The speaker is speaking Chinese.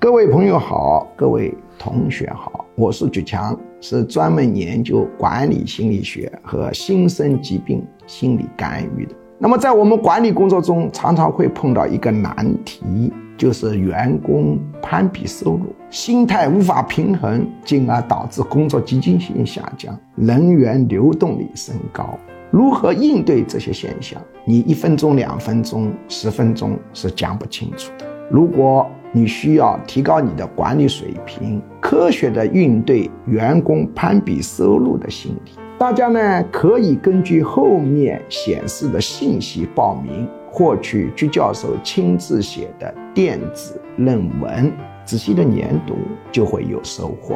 各位朋友好，各位同学好，我是举强，是专门研究管理心理学和新生疾病心理干预的。那么在我们管理工作中，常常会碰到一个难题，就是员工攀比收入，心态无法平衡，进而导致工作积极性下降，人员流动率升高。如何应对这些现象？你一分钟、两分钟、十分钟是讲不清楚的。如果你需要提高你的管理水平，科学的应对员工攀比收入的心理，大家呢可以根据后面显示的信息报名，获取鞠教授亲自写的电子论文，仔细的研读就会有收获。